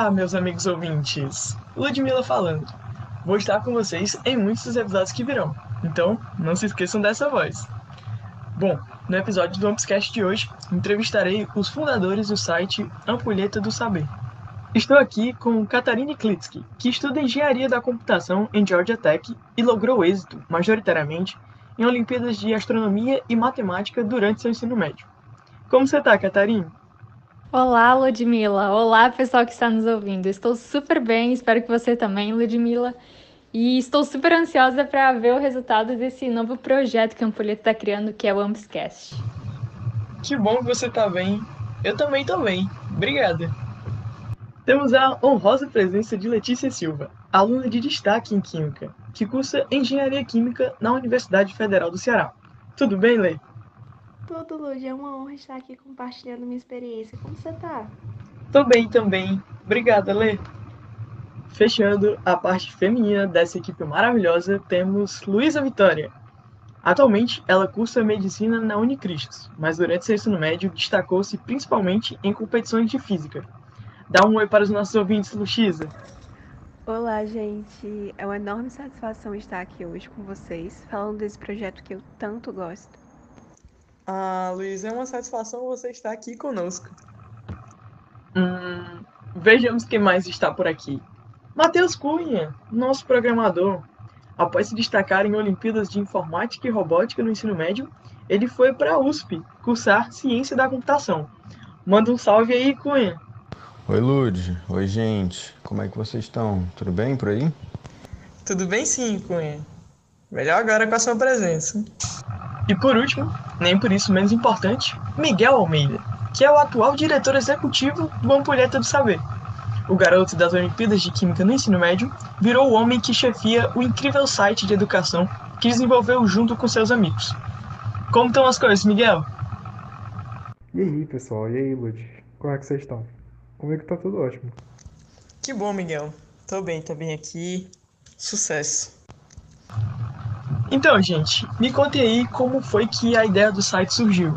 Olá, meus amigos ouvintes! Ludmilla falando. Vou estar com vocês em muitos dos episódios que virão, então não se esqueçam dessa voz. Bom, no episódio do Ampscast de hoje, entrevistarei os fundadores do site Ampulheta do Saber. Estou aqui com Katarine Klitsky, que estuda Engenharia da Computação em Georgia Tech e logrou êxito, majoritariamente, em Olimpíadas de Astronomia e Matemática durante seu ensino médio. Como você está, Catarina? Olá, Ludmila. Olá, pessoal que está nos ouvindo. Estou super bem, espero que você também, Ludmila. E estou super ansiosa para ver o resultado desse novo projeto que a Ampulheta está criando, que é o Ampscast. Que bom que você está bem. Eu também estou bem. Obrigada. Temos a honrosa presença de Letícia Silva, aluna de destaque em Química, que cursa Engenharia Química na Universidade Federal do Ceará. Tudo bem, Lei? Tudo, Lud. É uma honra estar aqui compartilhando minha experiência. Como você tá? Tô bem também. Obrigada, Lê. Fechando a parte feminina dessa equipe maravilhosa, temos Luísa Vitória. Atualmente, ela cursa medicina na Unicristos, mas durante seu ensino médio destacou-se principalmente em competições de física. Dá um oi para os nossos ouvintes, Luísa. Olá, gente. É uma enorme satisfação estar aqui hoje com vocês, falando desse projeto que eu tanto gosto. Ah, Luiz, é uma satisfação você estar aqui conosco. Hum, vejamos quem mais está por aqui. Matheus Cunha, nosso programador. Após se destacar em Olimpíadas de Informática e Robótica no ensino médio, ele foi para a USP cursar Ciência da Computação. Manda um salve aí, Cunha. Oi, Lud. Oi, gente. Como é que vocês estão? Tudo bem por aí? Tudo bem sim, Cunha. Melhor agora com a sua presença. E por último, nem por isso menos importante, Miguel Almeida, que é o atual diretor executivo do Ampulheta do Saber. O garoto das Olimpíadas de Química no ensino médio virou o homem que chefia o incrível site de educação que desenvolveu junto com seus amigos. Como estão as coisas, Miguel? E aí, pessoal? E aí, Lud? Como é que vocês estão? Comigo tá tudo ótimo. Que bom, Miguel. Tô bem, tô bem aqui. Sucesso. Então, gente, me contem aí como foi que a ideia do site surgiu.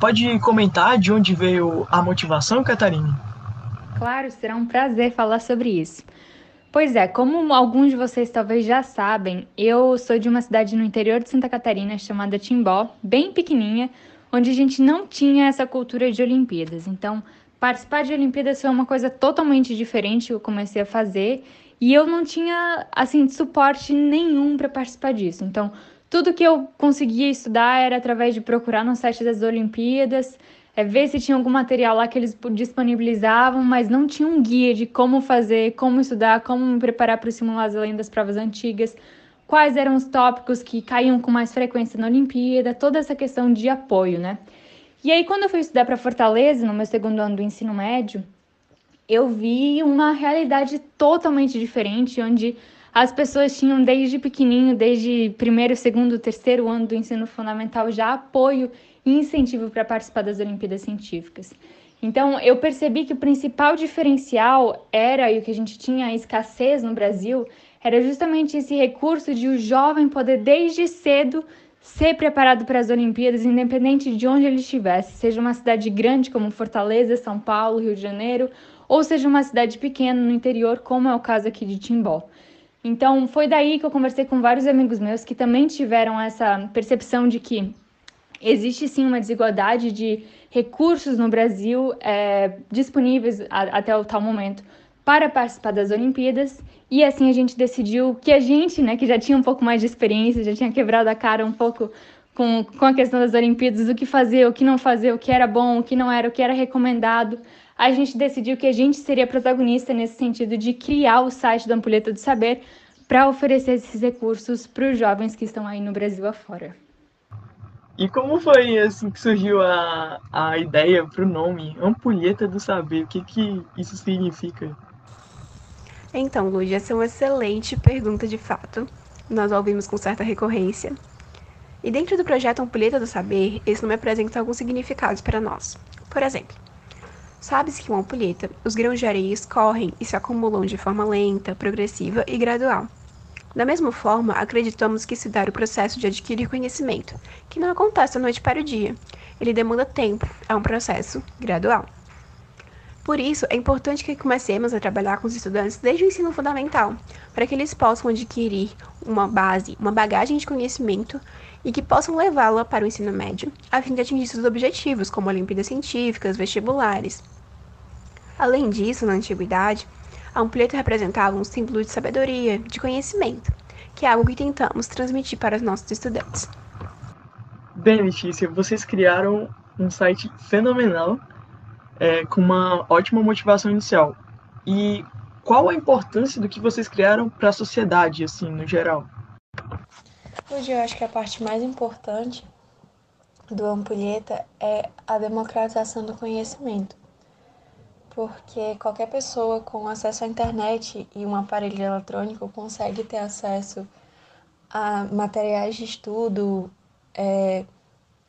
Pode comentar de onde veio a motivação, Catarina? Claro, será um prazer falar sobre isso. Pois é, como alguns de vocês talvez já sabem, eu sou de uma cidade no interior de Santa Catarina chamada Timbó, bem pequenininha, onde a gente não tinha essa cultura de Olimpíadas. Então, participar de Olimpíadas foi uma coisa totalmente diferente que eu comecei a fazer e eu não tinha, assim, suporte nenhum para participar disso. Então, tudo que eu conseguia estudar era através de procurar no site das Olimpíadas, é, ver se tinha algum material lá que eles disponibilizavam, mas não tinha um guia de como fazer, como estudar, como me preparar para os simulados além das provas antigas, quais eram os tópicos que caíam com mais frequência na Olimpíada, toda essa questão de apoio, né? E aí, quando eu fui estudar para Fortaleza, no meu segundo ano do ensino médio, eu vi uma realidade totalmente diferente, onde as pessoas tinham desde pequenininho, desde primeiro, segundo, terceiro ano do ensino fundamental, já apoio e incentivo para participar das Olimpíadas Científicas. Então, eu percebi que o principal diferencial era, e o que a gente tinha a escassez no Brasil, era justamente esse recurso de o jovem poder, desde cedo, ser preparado para as Olimpíadas, independente de onde ele estivesse, seja uma cidade grande como Fortaleza, São Paulo, Rio de Janeiro, ou seja uma cidade pequena no interior, como é o caso aqui de Timbó. Então, foi daí que eu conversei com vários amigos meus que também tiveram essa percepção de que existe sim uma desigualdade de recursos no Brasil é, disponíveis a, até o tal momento para participar das Olimpíadas e assim a gente decidiu que a gente, né, que já tinha um pouco mais de experiência, já tinha quebrado a cara um pouco com, com a questão das Olimpíadas, o que fazer, o que não fazer, o que era bom, o que não era, o que era recomendado, a gente decidiu que a gente seria protagonista nesse sentido de criar o site da Ampulheta do Saber para oferecer esses recursos para os jovens que estão aí no Brasil afora. E como foi assim que surgiu a, a ideia para o nome Ampulheta do Saber? O que, que isso significa? Então, Lúcia, essa é uma excelente pergunta de fato. Nós ouvimos com certa recorrência. E dentro do projeto Ampulheta do Saber, esse nome apresenta alguns significados para nós. Por exemplo, Sabe-se que uma ampulheta, os grãos de areia escorrem e se acumulam de forma lenta, progressiva e gradual. Da mesma forma, acreditamos que se dá o processo de adquirir conhecimento, que não acontece da noite para o dia. Ele demanda tempo, é um processo gradual. Por isso, é importante que comecemos a trabalhar com os estudantes desde o ensino fundamental, para que eles possam adquirir uma base, uma bagagem de conhecimento e que possam levá-la para o ensino médio, a fim de atingir seus objetivos, como Olimpíadas Científicas, vestibulares. Além disso, na antiguidade, a ampulheta representava um símbolo de sabedoria, de conhecimento, que é algo que tentamos transmitir para os nossos estudantes. Bem, Letícia, vocês criaram um site fenomenal é, com uma ótima motivação inicial. E qual a importância do que vocês criaram para a sociedade, assim, no geral? Hoje eu acho que a parte mais importante do Ampulheta é a democratização do conhecimento. Porque qualquer pessoa com acesso à internet e um aparelho eletrônico consegue ter acesso a materiais de estudo, é,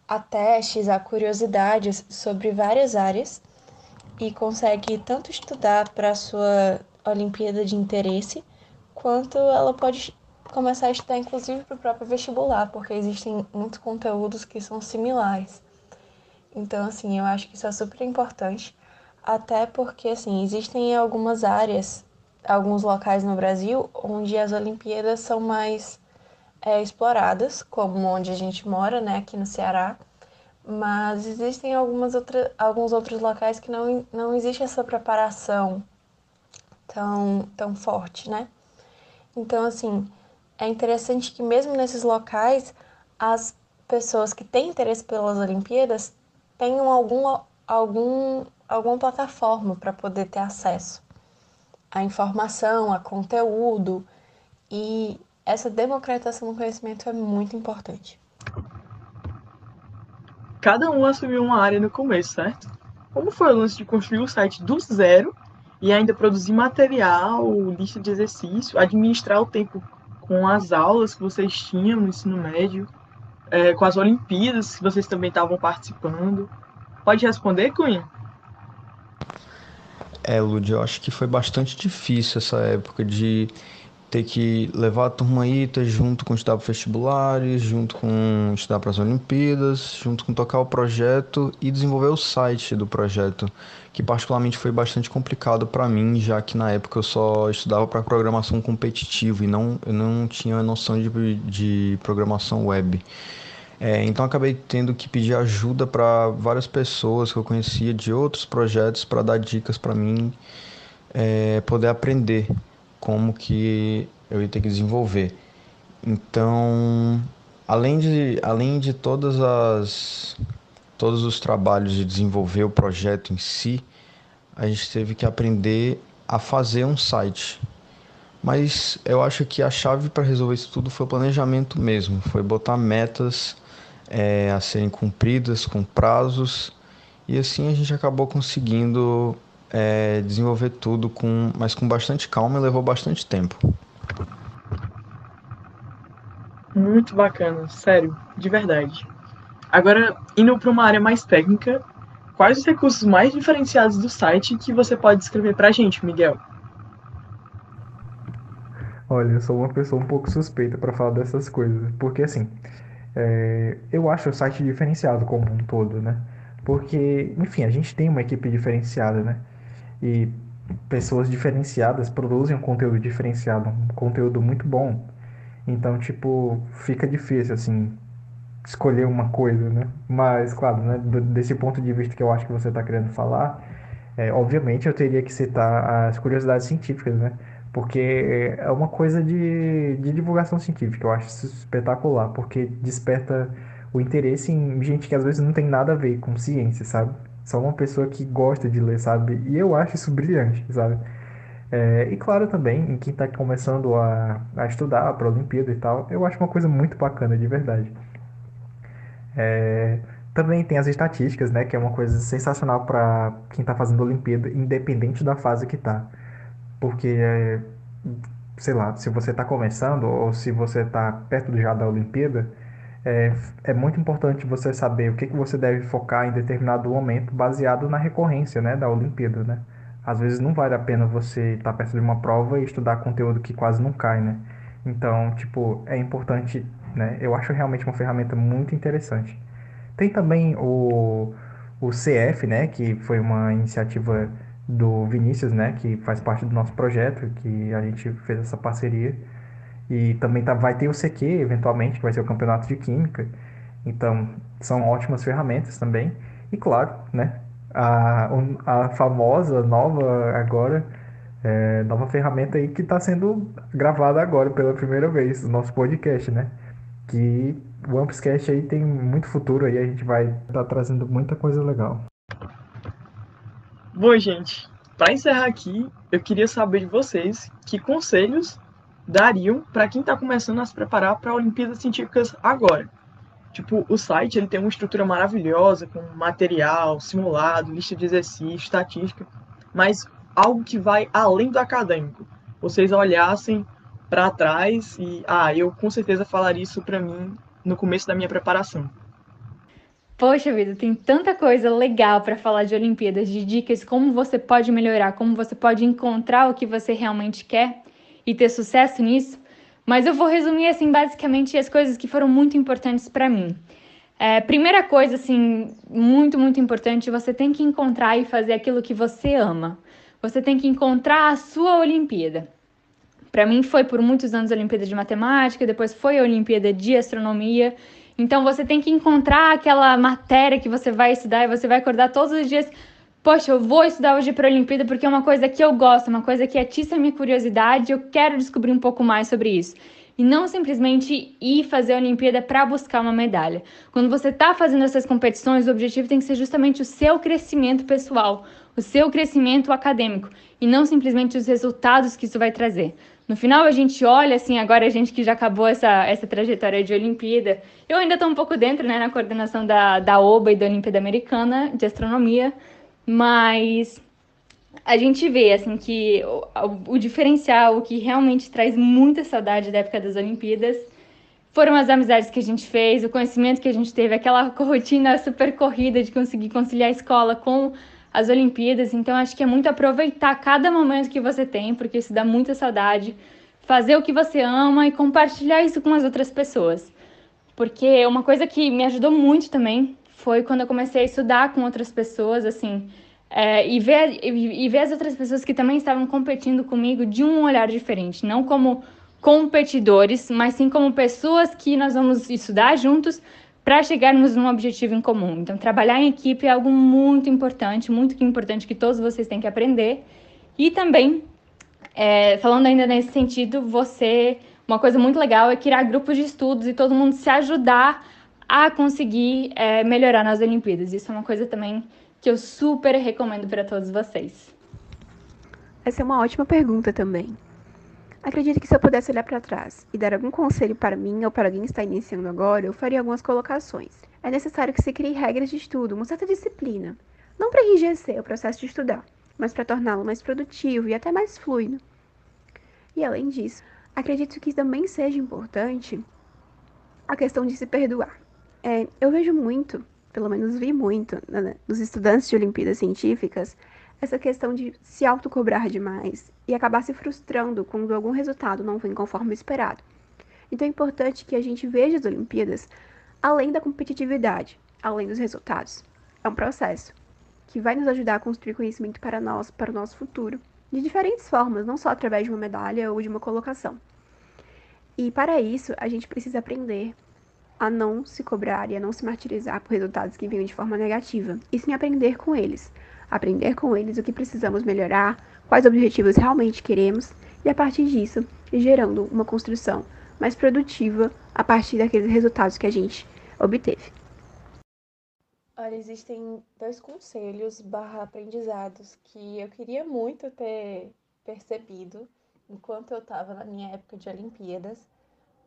a testes, a curiosidades sobre várias áreas e consegue tanto estudar para a sua Olimpíada de interesse, quanto ela pode começar a estudar inclusive para o próprio vestibular, porque existem muitos conteúdos que são similares. Então, assim, eu acho que isso é super importante, até porque, assim, existem algumas áreas, alguns locais no Brasil, onde as Olimpíadas são mais é, exploradas, como onde a gente mora, né, aqui no Ceará, mas existem algumas outra, alguns outros locais que não, não existe essa preparação tão, tão forte, né? Então, assim, é interessante que mesmo nesses locais, as pessoas que têm interesse pelas Olimpíadas tenham algum, algum, alguma plataforma para poder ter acesso à informação, a conteúdo, e essa democratização do conhecimento é muito importante cada um assumiu uma área no começo, certo? Como foi o lance de construir o site do zero e ainda produzir material, lista de exercício, administrar o tempo com as aulas que vocês tinham no ensino médio, é, com as Olimpíadas que vocês também estavam participando? Pode responder, Cunha? É, Lud, eu acho que foi bastante difícil essa época de ter que levar a turma ter junto com estudar para vestibulares, junto com estudar para as Olimpíadas, junto com tocar o projeto e desenvolver o site do projeto, que particularmente foi bastante complicado para mim, já que na época eu só estudava para programação competitiva e não, eu não tinha noção de, de programação web. É, então acabei tendo que pedir ajuda para várias pessoas que eu conhecia de outros projetos para dar dicas para mim é, poder aprender como que eu ia ter que desenvolver. Então, além de, além de todas as, todos os trabalhos de desenvolver o projeto em si, a gente teve que aprender a fazer um site. Mas eu acho que a chave para resolver isso tudo foi o planejamento mesmo, foi botar metas é, a serem cumpridas com prazos e assim a gente acabou conseguindo é, desenvolver tudo, com, mas com bastante calma e levou bastante tempo. Muito bacana, sério, de verdade. Agora, indo para uma área mais técnica, quais os recursos mais diferenciados do site que você pode descrever para a gente, Miguel? Olha, eu sou uma pessoa um pouco suspeita para falar dessas coisas, porque assim, é, eu acho o site diferenciado como um todo, né? Porque, enfim, a gente tem uma equipe diferenciada, né? E pessoas diferenciadas produzem um conteúdo diferenciado, um conteúdo muito bom. Então, tipo, fica difícil, assim, escolher uma coisa, né? Mas, claro, né, desse ponto de vista que eu acho que você está querendo falar, é, obviamente eu teria que citar as curiosidades científicas, né? Porque é uma coisa de, de divulgação científica, eu acho isso espetacular, porque desperta o interesse em gente que às vezes não tem nada a ver com ciência, sabe? Só uma pessoa que gosta de ler, sabe? E eu acho isso brilhante, sabe? É, e claro também, em quem está começando a, a estudar para a Olimpíada e tal, eu acho uma coisa muito bacana, de verdade. É, também tem as estatísticas, né? Que é uma coisa sensacional para quem está fazendo a Olimpíada, independente da fase que está. Porque, é, sei lá, se você está começando ou se você está perto já da Olimpíada é, é muito importante você saber o que, que você deve focar em determinado momento baseado na recorrência né, da Olimpíada, né? Às vezes não vale a pena você estar tá perto de uma prova e estudar conteúdo que quase não cai, né? Então, tipo, é importante, né? Eu acho realmente uma ferramenta muito interessante. Tem também o, o CF, né? Que foi uma iniciativa do Vinícius, né, que faz parte do nosso projeto, que a gente fez essa parceria. E também tá, vai ter o CQ, eventualmente, que vai ser o campeonato de Química. Então, são ótimas ferramentas também. E claro, né, a, a famosa, nova agora, é, nova ferramenta aí que está sendo gravada agora pela primeira vez, o nosso podcast, né? Que o Ampscast aí tem muito futuro aí, a gente vai estar tá trazendo muita coisa legal. Bom, gente, para encerrar aqui, eu queria saber de vocês que conselhos dariam para quem está começando a se preparar para Olimpíadas Científicas agora. Tipo, o site ele tem uma estrutura maravilhosa com material, simulado, lista de exercícios, estatística, mas algo que vai além do acadêmico. Vocês olhassem para trás e, ah, eu com certeza falaria isso para mim no começo da minha preparação. Poxa vida, tem tanta coisa legal para falar de Olimpíadas, de dicas, como você pode melhorar, como você pode encontrar o que você realmente quer e ter sucesso nisso. Mas eu vou resumir assim basicamente as coisas que foram muito importantes para mim. É, primeira coisa, assim, muito, muito importante, você tem que encontrar e fazer aquilo que você ama. Você tem que encontrar a sua Olimpíada. Para mim foi por muitos anos a Olimpíada de Matemática, depois foi a Olimpíada de Astronomia então você tem que encontrar aquela matéria que você vai estudar e você vai acordar todos os dias. Poxa, eu vou estudar hoje para a Olimpíada porque é uma coisa que eu gosto, uma coisa que atiça a minha curiosidade, eu quero descobrir um pouco mais sobre isso. E não simplesmente ir fazer a Olimpíada para buscar uma medalha. Quando você está fazendo essas competições, o objetivo tem que ser justamente o seu crescimento pessoal, o seu crescimento acadêmico, e não simplesmente os resultados que isso vai trazer. No final a gente olha assim, agora a gente que já acabou essa, essa trajetória de Olimpíada, eu ainda estou um pouco dentro, né, na coordenação da, da OBA e da Olimpíada Americana de Astronomia, mas a gente vê assim que o, o diferencial, o que realmente traz muita saudade da época das Olimpíadas, foram as amizades que a gente fez, o conhecimento que a gente teve, aquela rotina super corrida de conseguir conciliar a escola com as Olimpíadas. Então, acho que é muito aproveitar cada momento que você tem, porque isso dá muita saudade. Fazer o que você ama e compartilhar isso com as outras pessoas. Porque uma coisa que me ajudou muito também foi quando eu comecei a estudar com outras pessoas, assim, é, e, ver, e, e ver as outras pessoas que também estavam competindo comigo de um olhar diferente, não como competidores, mas sim como pessoas que nós vamos estudar juntos, para chegarmos num objetivo em comum. Então, trabalhar em equipe é algo muito importante, muito importante que todos vocês têm que aprender. E também, é, falando ainda nesse sentido, você, uma coisa muito legal é criar grupos de estudos e todo mundo se ajudar a conseguir é, melhorar nas Olimpíadas. Isso é uma coisa também que eu super recomendo para todos vocês. Essa é uma ótima pergunta também. Acredito que se eu pudesse olhar para trás e dar algum conselho para mim ou para alguém que está iniciando agora, eu faria algumas colocações. É necessário que se crie regras de estudo, uma certa disciplina. Não para enrijecer o processo de estudar, mas para torná-lo mais produtivo e até mais fluido. E além disso, acredito que também seja importante a questão de se perdoar. É, eu vejo muito, pelo menos vi muito, né, nos estudantes de Olimpíadas Científicas, essa questão de se autocobrar demais e acabar se frustrando quando algum resultado não vem conforme esperado. Então é importante que a gente veja as Olimpíadas além da competitividade, além dos resultados. É um processo que vai nos ajudar a construir conhecimento para nós, para o nosso futuro, de diferentes formas, não só através de uma medalha ou de uma colocação. E para isso, a gente precisa aprender a não se cobrar e a não se martirizar por resultados que venham de forma negativa, e sim aprender com eles, aprender com eles o que precisamos melhorar, quais objetivos realmente queremos e, a partir disso, gerando uma construção mais produtiva a partir daqueles resultados que a gente obteve. Olha, existem dois conselhos barra aprendizados que eu queria muito ter percebido enquanto eu estava na minha época de Olimpíadas,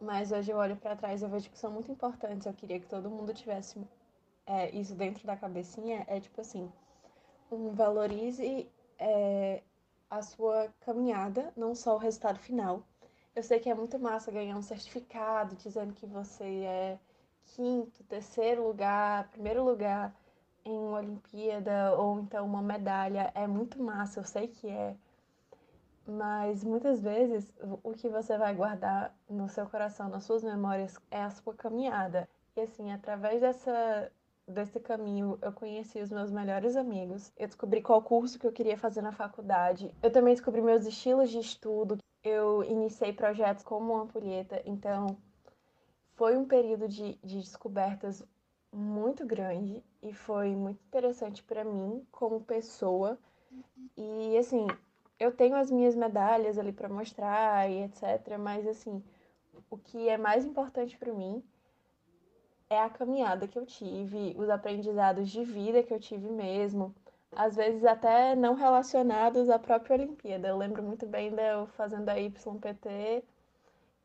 mas hoje eu olho para trás e vejo que são muito importantes. Eu queria que todo mundo tivesse é, isso dentro da cabecinha. É tipo assim, um, valorize é, a sua caminhada, não só o resultado final. Eu sei que é muito massa ganhar um certificado dizendo que você é quinto, terceiro lugar, primeiro lugar em uma Olimpíada ou então uma medalha. É muito massa, eu sei que é. Mas muitas vezes o que você vai guardar no seu coração, nas suas memórias, é a sua caminhada. E assim, através dessa desse caminho eu conheci os meus melhores amigos, eu descobri qual curso que eu queria fazer na faculdade, eu também descobri meus estilos de estudo, eu iniciei projetos como ampulheta, então foi um período de, de descobertas muito grande e foi muito interessante para mim como pessoa. E assim, eu tenho as minhas medalhas ali para mostrar e etc, mas assim, o que é mais importante para mim é a caminhada que eu tive, os aprendizados de vida que eu tive mesmo, às vezes até não relacionados à própria Olimpíada. Eu lembro muito bem de eu fazendo a YPT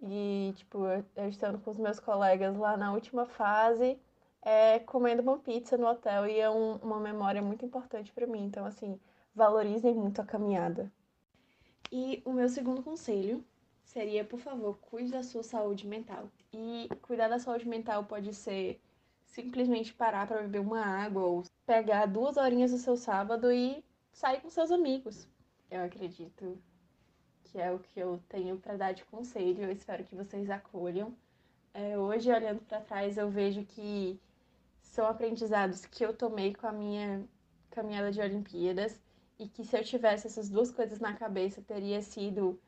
e, tipo, eu estando com os meus colegas lá na última fase, é, comendo uma pizza no hotel e é um, uma memória muito importante para mim. Então, assim, valorizem muito a caminhada. E o meu segundo conselho seria, por favor, cuide da sua saúde mental. E cuidar da saúde mental pode ser simplesmente parar para beber uma água ou pegar duas horinhas do seu sábado e sair com seus amigos. Eu acredito que é o que eu tenho para dar de conselho. Eu espero que vocês acolham. É, hoje, olhando para trás, eu vejo que são aprendizados que eu tomei com a minha caminhada de Olimpíadas e que se eu tivesse essas duas coisas na cabeça, teria sido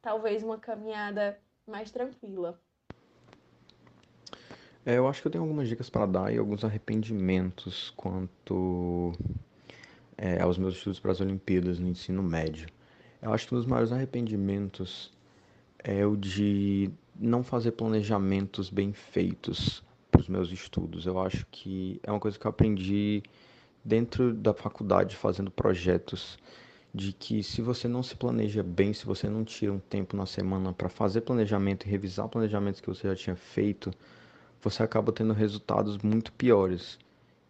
talvez uma caminhada mais tranquila. É, eu acho que eu tenho algumas dicas para dar e alguns arrependimentos quanto é, aos meus estudos para as Olimpíadas no ensino médio. Eu acho que um dos maiores arrependimentos é o de não fazer planejamentos bem feitos para os meus estudos. Eu acho que é uma coisa que eu aprendi dentro da faculdade fazendo projetos de que se você não se planeja bem, se você não tira um tempo na semana para fazer planejamento e revisar planejamentos que você já tinha feito, você acaba tendo resultados muito piores.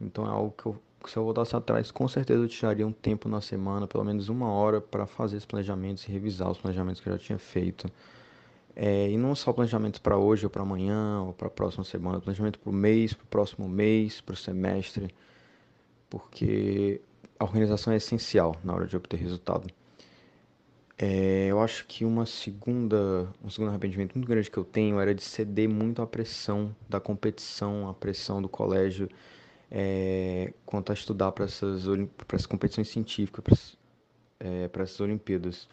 Então é algo que eu, se eu voltasse atrás, com certeza eu tiraria um tempo na semana, pelo menos uma hora, para fazer esses planejamentos e revisar os planejamentos que eu já tinha feito. É, e não só planejamento para hoje ou para amanhã ou para a próxima semana, planejamento para o mês, para o próximo mês, para o semestre, porque a organização é essencial na hora de obter resultado. É, eu acho que uma segunda, um segundo arrependimento muito grande que eu tenho era de ceder muito à pressão da competição, à pressão do colégio, é, quanto a estudar para essas, essas competições científicas, para é, essas Olimpíadas.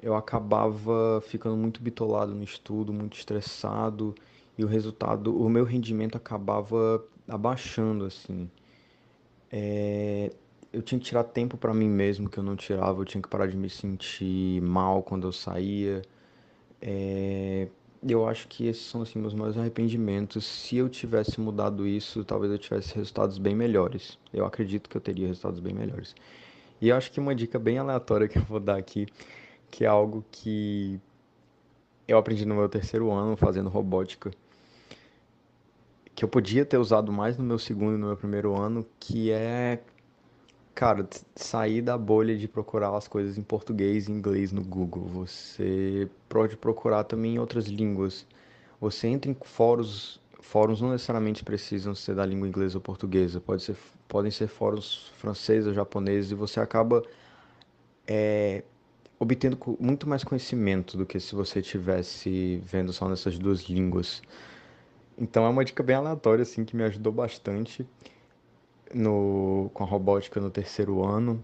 Eu acabava ficando muito bitolado no estudo, muito estressado, e o resultado, o meu rendimento acabava abaixando, assim. É, eu tinha que tirar tempo para mim mesmo que eu não tirava, eu tinha que parar de me sentir mal quando eu saía. É, eu acho que esses são assim meus maiores arrependimentos. Se eu tivesse mudado isso, talvez eu tivesse resultados bem melhores. Eu acredito que eu teria resultados bem melhores. E eu acho que uma dica bem aleatória que eu vou dar aqui, que é algo que eu aprendi no meu terceiro ano fazendo robótica, que eu podia ter usado mais no meu segundo e no meu primeiro ano, que é Cara, sair da bolha de procurar as coisas em português e inglês no Google. Você pode procurar também em outras línguas. Você entra em fóruns, fóruns não necessariamente precisam ser da língua inglesa ou portuguesa. Pode ser, podem ser fóruns franceses japoneses e você acaba é, obtendo muito mais conhecimento do que se você tivesse vendo só nessas duas línguas. Então é uma dica bem aleatória assim que me ajudou bastante no, com a robótica no terceiro ano,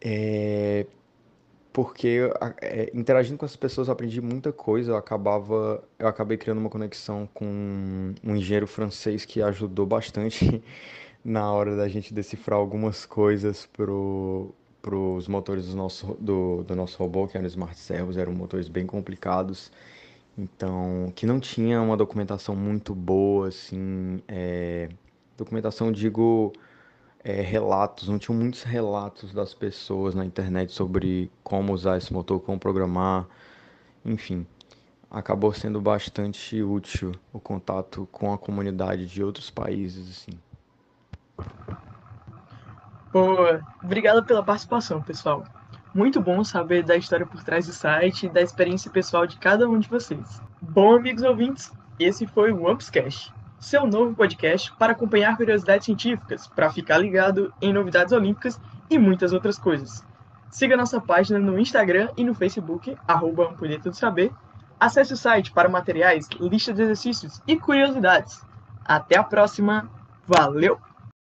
é, porque é, interagindo com as pessoas eu aprendi muita coisa, eu acabava, eu acabei criando uma conexão com um engenheiro francês que ajudou bastante na hora da gente decifrar algumas coisas pro para os motores do nosso, do, do nosso robô, que eram Smart Servos, eram motores bem complicados, então, que não tinha uma documentação muito boa, assim, é, Documentação, digo, é, relatos, não tinham muitos relatos das pessoas na internet sobre como usar esse motor, como programar, enfim. Acabou sendo bastante útil o contato com a comunidade de outros países, assim. Boa, obrigado pela participação, pessoal. Muito bom saber da história por trás do site e da experiência pessoal de cada um de vocês. Bom, amigos ouvintes, esse foi o Ampscast seu novo podcast para acompanhar curiosidades científicas, para ficar ligado em novidades olímpicas e muitas outras coisas. Siga nossa página no Instagram e no Facebook, arroba Ampulheta Saber. Acesse o site para materiais, lista de exercícios e curiosidades. Até a próxima. Valeu!